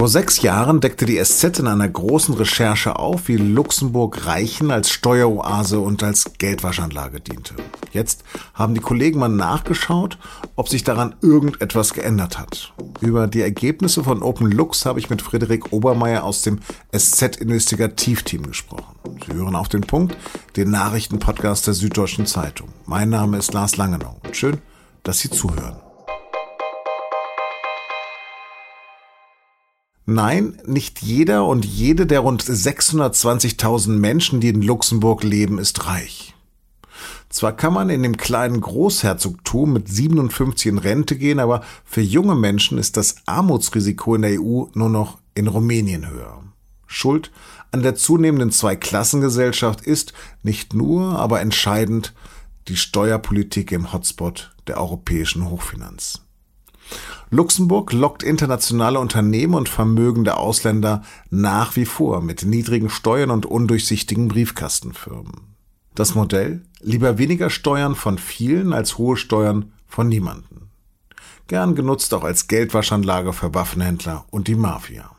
Vor sechs Jahren deckte die SZ in einer großen Recherche auf, wie Luxemburg Reichen als Steueroase und als Geldwaschanlage diente. Jetzt haben die Kollegen mal nachgeschaut, ob sich daran irgendetwas geändert hat. Über die Ergebnisse von Open Lux habe ich mit Friederik Obermeier aus dem SZ-Investigativteam gesprochen. Sie hören auf den Punkt, den Nachrichtenpodcast der Süddeutschen Zeitung. Mein Name ist Lars Langenau und schön, dass Sie zuhören. Nein, nicht jeder und jede der rund 620.000 Menschen, die in Luxemburg leben, ist reich. Zwar kann man in dem kleinen Großherzogtum mit 57 in Rente gehen, aber für junge Menschen ist das Armutsrisiko in der EU nur noch in Rumänien höher. Schuld an der zunehmenden Zweiklassengesellschaft ist nicht nur, aber entscheidend die Steuerpolitik im Hotspot der europäischen Hochfinanz. Luxemburg lockt internationale Unternehmen und vermögende Ausländer nach wie vor mit niedrigen Steuern und undurchsichtigen Briefkastenfirmen. Das Modell? Lieber weniger Steuern von vielen als hohe Steuern von niemanden. Gern genutzt auch als Geldwaschanlage für Waffenhändler und die Mafia.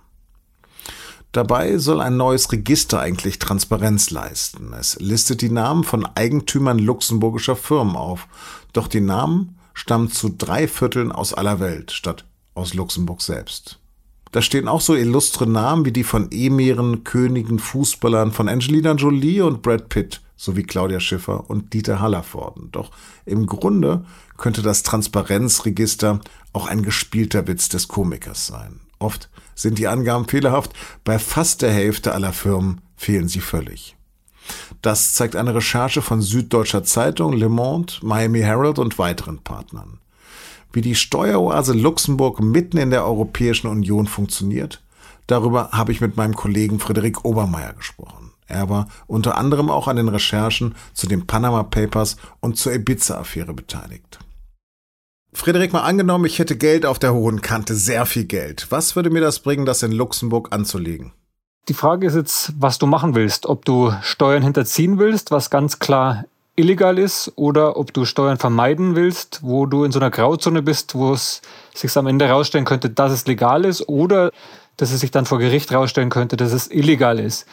Dabei soll ein neues Register eigentlich Transparenz leisten. Es listet die Namen von Eigentümern luxemburgischer Firmen auf. Doch die Namen stammen zu drei Vierteln aus aller Welt, statt aus Luxemburg selbst. Da stehen auch so illustre Namen wie die von Emiren, Königen, Fußballern von Angelina Jolie und Brad Pitt sowie Claudia Schiffer und Dieter Hallervorden. Doch im Grunde könnte das Transparenzregister auch ein gespielter Witz des Komikers sein. Oft sind die Angaben fehlerhaft, bei fast der Hälfte aller Firmen fehlen sie völlig. Das zeigt eine Recherche von Süddeutscher Zeitung, Le Monde, Miami Herald und weiteren Partnern. Wie die Steueroase Luxemburg mitten in der Europäischen Union funktioniert, darüber habe ich mit meinem Kollegen Frederik Obermeier gesprochen. Er war unter anderem auch an den Recherchen zu den Panama Papers und zur Ibiza-Affäre beteiligt. Frederik, mal angenommen, ich hätte Geld auf der hohen Kante, sehr viel Geld. Was würde mir das bringen, das in Luxemburg anzulegen? Die Frage ist jetzt, was du machen willst. Ob du Steuern hinterziehen willst, was ganz klar illegal ist, oder ob du Steuern vermeiden willst, wo du in so einer Grauzone bist, wo es sich am Ende herausstellen könnte, dass es legal ist, oder dass es sich dann vor Gericht herausstellen könnte, dass es illegal ist.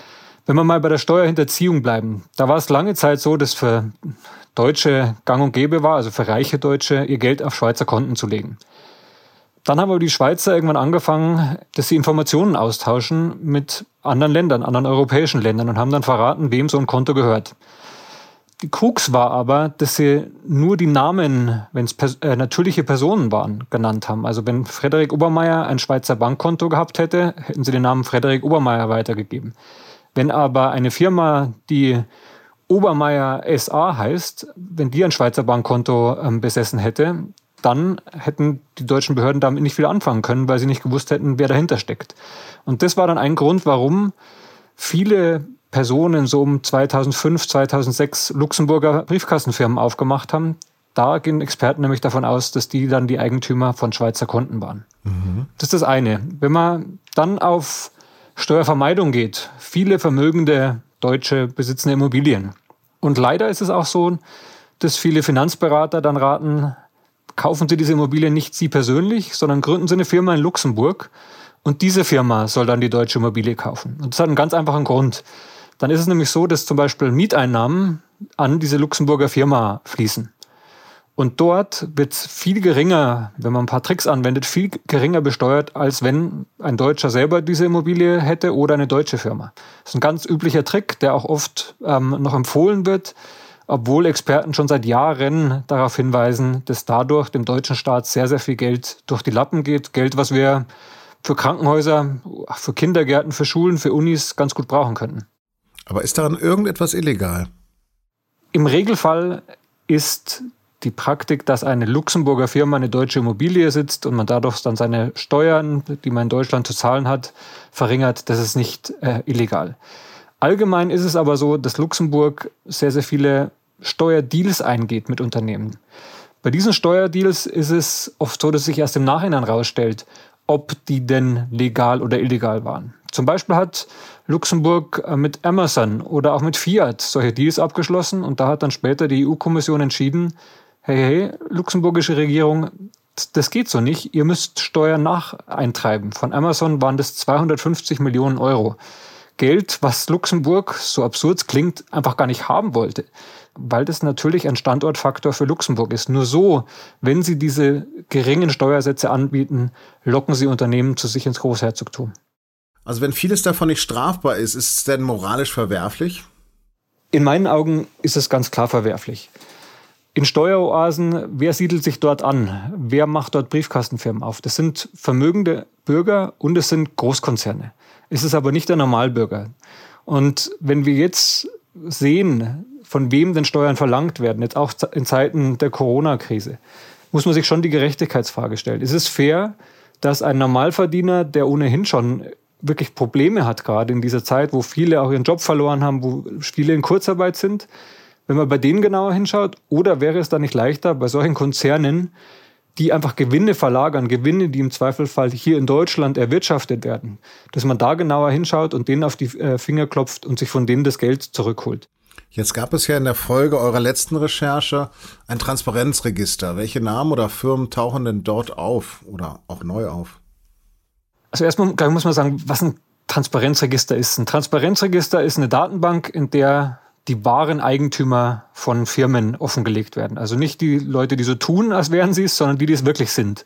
Wenn wir mal bei der Steuerhinterziehung bleiben, da war es lange Zeit so, dass für Deutsche gang und gäbe war, also für reiche Deutsche, ihr Geld auf Schweizer Konten zu legen. Dann haben aber die Schweizer irgendwann angefangen, dass sie Informationen austauschen mit anderen Ländern, anderen europäischen Ländern und haben dann verraten, wem so ein Konto gehört. Die Krux war aber, dass sie nur die Namen, wenn es pers äh, natürliche Personen waren, genannt haben. Also wenn Frederik Obermeier ein Schweizer Bankkonto gehabt hätte, hätten sie den Namen Frederik Obermeier weitergegeben. Wenn aber eine Firma, die Obermeier SA heißt, wenn die ein Schweizer Bankkonto ähm, besessen hätte, dann hätten die deutschen Behörden damit nicht viel anfangen können, weil sie nicht gewusst hätten, wer dahinter steckt. Und das war dann ein Grund, warum viele Personen so um 2005, 2006 Luxemburger Briefkastenfirmen aufgemacht haben. Da gehen Experten nämlich davon aus, dass die dann die Eigentümer von Schweizer Konten waren. Mhm. Das ist das eine. Wenn man dann auf Steuervermeidung geht, viele vermögende Deutsche besitzen Immobilien. Und leider ist es auch so, dass viele Finanzberater dann raten, kaufen Sie diese Immobilie nicht Sie persönlich, sondern gründen Sie eine Firma in Luxemburg und diese Firma soll dann die deutsche Immobilie kaufen. Und das hat einen ganz einfachen Grund. Dann ist es nämlich so, dass zum Beispiel Mieteinnahmen an diese Luxemburger Firma fließen. Und dort wird viel geringer, wenn man ein paar Tricks anwendet, viel geringer besteuert, als wenn ein Deutscher selber diese Immobilie hätte oder eine deutsche Firma. Das ist ein ganz üblicher Trick, der auch oft ähm, noch empfohlen wird obwohl Experten schon seit Jahren darauf hinweisen, dass dadurch dem deutschen Staat sehr, sehr viel Geld durch die Lappen geht. Geld, was wir für Krankenhäuser, für Kindergärten, für Schulen, für Unis ganz gut brauchen könnten. Aber ist daran irgendetwas illegal? Im Regelfall ist die Praktik, dass eine Luxemburger Firma eine deutsche Immobilie sitzt und man dadurch dann seine Steuern, die man in Deutschland zu zahlen hat, verringert, das ist nicht äh, illegal. Allgemein ist es aber so, dass Luxemburg sehr, sehr viele Steuerdeals eingeht mit Unternehmen. Bei diesen Steuerdeals ist es oft so, dass sich erst im Nachhinein herausstellt, ob die denn legal oder illegal waren. Zum Beispiel hat Luxemburg äh, mit Amazon oder auch mit Fiat solche Deals abgeschlossen und da hat dann später die EU-Kommission entschieden, hey, hey, luxemburgische Regierung, das geht so nicht, ihr müsst Steuern nacheintreiben. Von Amazon waren das 250 Millionen Euro. Geld, was Luxemburg, so absurd klingt, einfach gar nicht haben wollte. Weil das natürlich ein Standortfaktor für Luxemburg ist. Nur so, wenn sie diese geringen Steuersätze anbieten, locken sie Unternehmen zu sich ins Großherzogtum. Also wenn vieles davon nicht strafbar ist, ist es denn moralisch verwerflich? In meinen Augen ist es ganz klar verwerflich. In Steueroasen, wer siedelt sich dort an? Wer macht dort Briefkastenfirmen auf? Das sind vermögende Bürger und es sind Großkonzerne. Es ist aber nicht der Normalbürger. Und wenn wir jetzt sehen, von wem denn Steuern verlangt werden, jetzt auch in Zeiten der Corona-Krise, muss man sich schon die Gerechtigkeitsfrage stellen. Ist es fair, dass ein Normalverdiener, der ohnehin schon wirklich Probleme hat, gerade in dieser Zeit, wo viele auch ihren Job verloren haben, wo viele in Kurzarbeit sind, wenn man bei denen genauer hinschaut, oder wäre es dann nicht leichter, bei solchen Konzernen, die einfach Gewinne verlagern, Gewinne, die im Zweifelfall hier in Deutschland erwirtschaftet werden, dass man da genauer hinschaut und denen auf die äh, Finger klopft und sich von denen das Geld zurückholt. Jetzt gab es ja in der Folge eurer letzten Recherche ein Transparenzregister. Welche Namen oder Firmen tauchen denn dort auf oder auch neu auf? Also erstmal muss man sagen, was ein Transparenzregister ist. Ein Transparenzregister ist eine Datenbank, in der die wahren Eigentümer von Firmen offengelegt werden. Also nicht die Leute, die so tun, als wären sie es, sondern die, die es wirklich sind.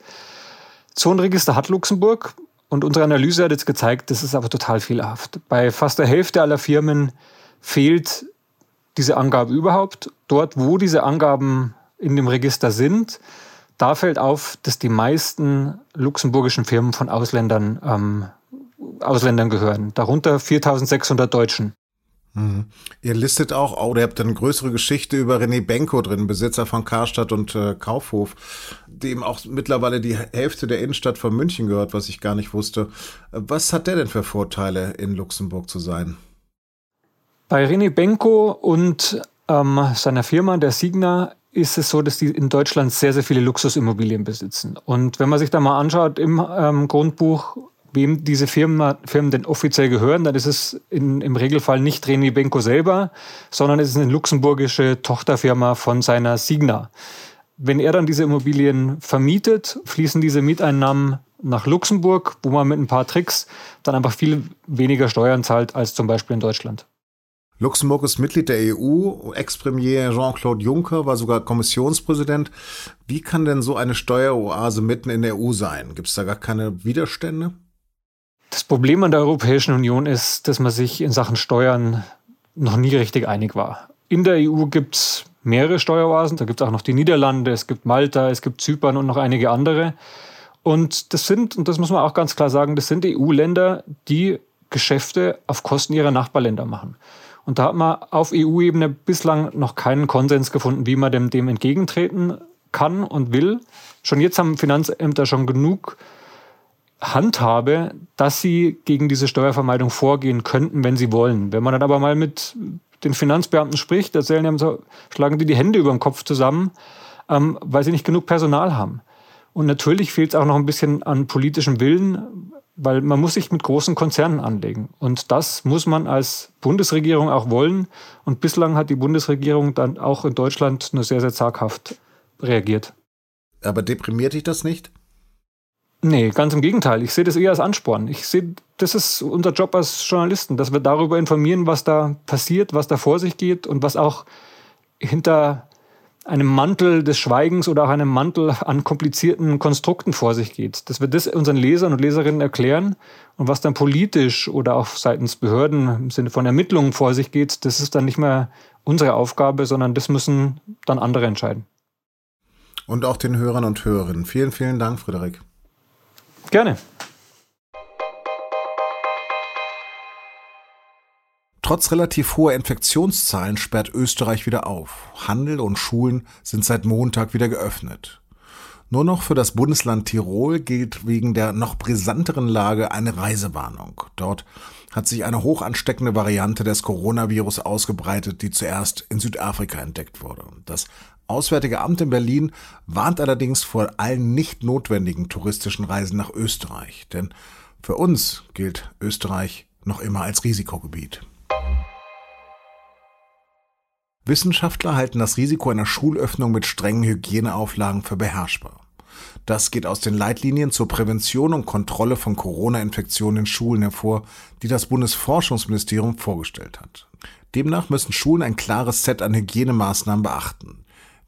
So ein Register hat Luxemburg und unsere Analyse hat jetzt gezeigt, das ist aber total fehlerhaft. Bei fast der Hälfte aller Firmen fehlt diese Angabe überhaupt. Dort, wo diese Angaben in dem Register sind, da fällt auf, dass die meisten luxemburgischen Firmen von Ausländern, ähm, Ausländern gehören, darunter 4600 Deutschen. Mhm. Ihr listet auch, oder ihr habt eine größere Geschichte über René Benko drin, Besitzer von Karstadt und äh, Kaufhof, dem auch mittlerweile die Hälfte der Innenstadt von München gehört, was ich gar nicht wusste. Was hat der denn für Vorteile, in Luxemburg zu sein? Bei René Benko und ähm, seiner Firma, der Signa, ist es so, dass die in Deutschland sehr, sehr viele Luxusimmobilien besitzen. Und wenn man sich da mal anschaut im ähm, Grundbuch, wem diese Firmen, Firmen denn offiziell gehören, dann ist es in, im Regelfall nicht René Benko selber, sondern es ist eine luxemburgische Tochterfirma von seiner Signa. Wenn er dann diese Immobilien vermietet, fließen diese Mieteinnahmen nach Luxemburg, wo man mit ein paar Tricks dann einfach viel weniger Steuern zahlt als zum Beispiel in Deutschland. Luxemburg ist Mitglied der EU. Ex-Premier Jean-Claude Juncker war sogar Kommissionspräsident. Wie kann denn so eine Steueroase mitten in der EU sein? Gibt es da gar keine Widerstände? Das Problem an der Europäischen Union ist, dass man sich in Sachen Steuern noch nie richtig einig war. In der EU gibt es mehrere Steueroasen. Da gibt es auch noch die Niederlande, es gibt Malta, es gibt Zypern und noch einige andere. Und das sind, und das muss man auch ganz klar sagen, das sind EU-Länder, die Geschäfte auf Kosten ihrer Nachbarländer machen. Und da hat man auf EU-Ebene bislang noch keinen Konsens gefunden, wie man dem, dem entgegentreten kann und will. Schon jetzt haben Finanzämter schon genug Handhabe, dass sie gegen diese Steuervermeidung vorgehen könnten, wenn sie wollen. Wenn man dann aber mal mit den Finanzbeamten spricht, erzählen so, schlagen die die Hände über den Kopf zusammen, ähm, weil sie nicht genug Personal haben. Und natürlich fehlt es auch noch ein bisschen an politischem Willen, weil man muss sich mit großen Konzernen anlegen. Und das muss man als Bundesregierung auch wollen. Und bislang hat die Bundesregierung dann auch in Deutschland nur sehr, sehr zaghaft reagiert. Aber deprimiert dich das nicht? Nee, ganz im Gegenteil. Ich sehe das eher als Ansporn. Ich sehe, das ist unser Job als Journalisten, dass wir darüber informieren, was da passiert, was da vor sich geht und was auch hinter einem Mantel des Schweigens oder auch einem Mantel an komplizierten Konstrukten vor sich geht. Dass wir das unseren Lesern und Leserinnen erklären und was dann politisch oder auch seitens Behörden im Sinne von Ermittlungen vor sich geht, das ist dann nicht mehr unsere Aufgabe, sondern das müssen dann andere entscheiden. Und auch den Hörern und Hörerinnen. Vielen, vielen Dank, Frederik. Gerne. Trotz relativ hoher Infektionszahlen sperrt Österreich wieder auf. Handel und Schulen sind seit Montag wieder geöffnet. Nur noch für das Bundesland Tirol gilt wegen der noch brisanteren Lage eine Reisewarnung. Dort hat sich eine hoch ansteckende Variante des Coronavirus ausgebreitet, die zuerst in Südafrika entdeckt wurde. Das Auswärtige Amt in Berlin warnt allerdings vor allen nicht notwendigen touristischen Reisen nach Österreich. Denn für uns gilt Österreich noch immer als Risikogebiet. Wissenschaftler halten das Risiko einer Schulöffnung mit strengen Hygieneauflagen für beherrschbar. Das geht aus den Leitlinien zur Prävention und Kontrolle von Corona-Infektionen in Schulen hervor, die das Bundesforschungsministerium vorgestellt hat. Demnach müssen Schulen ein klares Set an Hygienemaßnahmen beachten.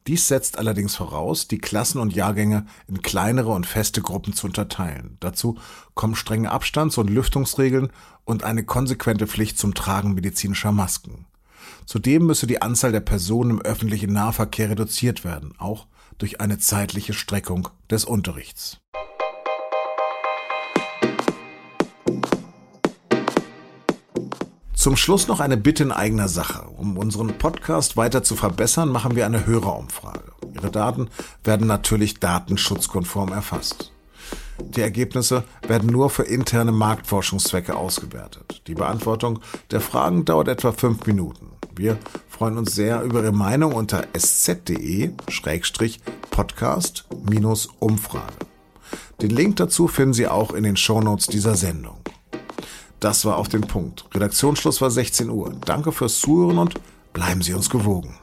Dies setzt allerdings voraus, die Klassen und Jahrgänge in kleinere und feste Gruppen zu unterteilen. Dazu kommen strenge Abstands- und Lüftungsregeln und eine konsequente Pflicht zum Tragen medizinischer Masken. Zudem müsse die Anzahl der Personen im öffentlichen Nahverkehr reduziert werden, auch durch eine zeitliche Streckung des Unterrichts. Zum Schluss noch eine Bitte in eigener Sache. Um unseren Podcast weiter zu verbessern, machen wir eine Hörerumfrage. Ihre Daten werden natürlich datenschutzkonform erfasst. Die Ergebnisse werden nur für interne Marktforschungszwecke ausgewertet. Die Beantwortung der Fragen dauert etwa fünf Minuten. Wir freuen uns sehr über Ihre Meinung unter sz.de-podcast-umfrage. Den Link dazu finden Sie auch in den Shownotes dieser Sendung. Das war auf den Punkt. Redaktionsschluss war 16 Uhr. Danke fürs Zuhören und bleiben Sie uns gewogen.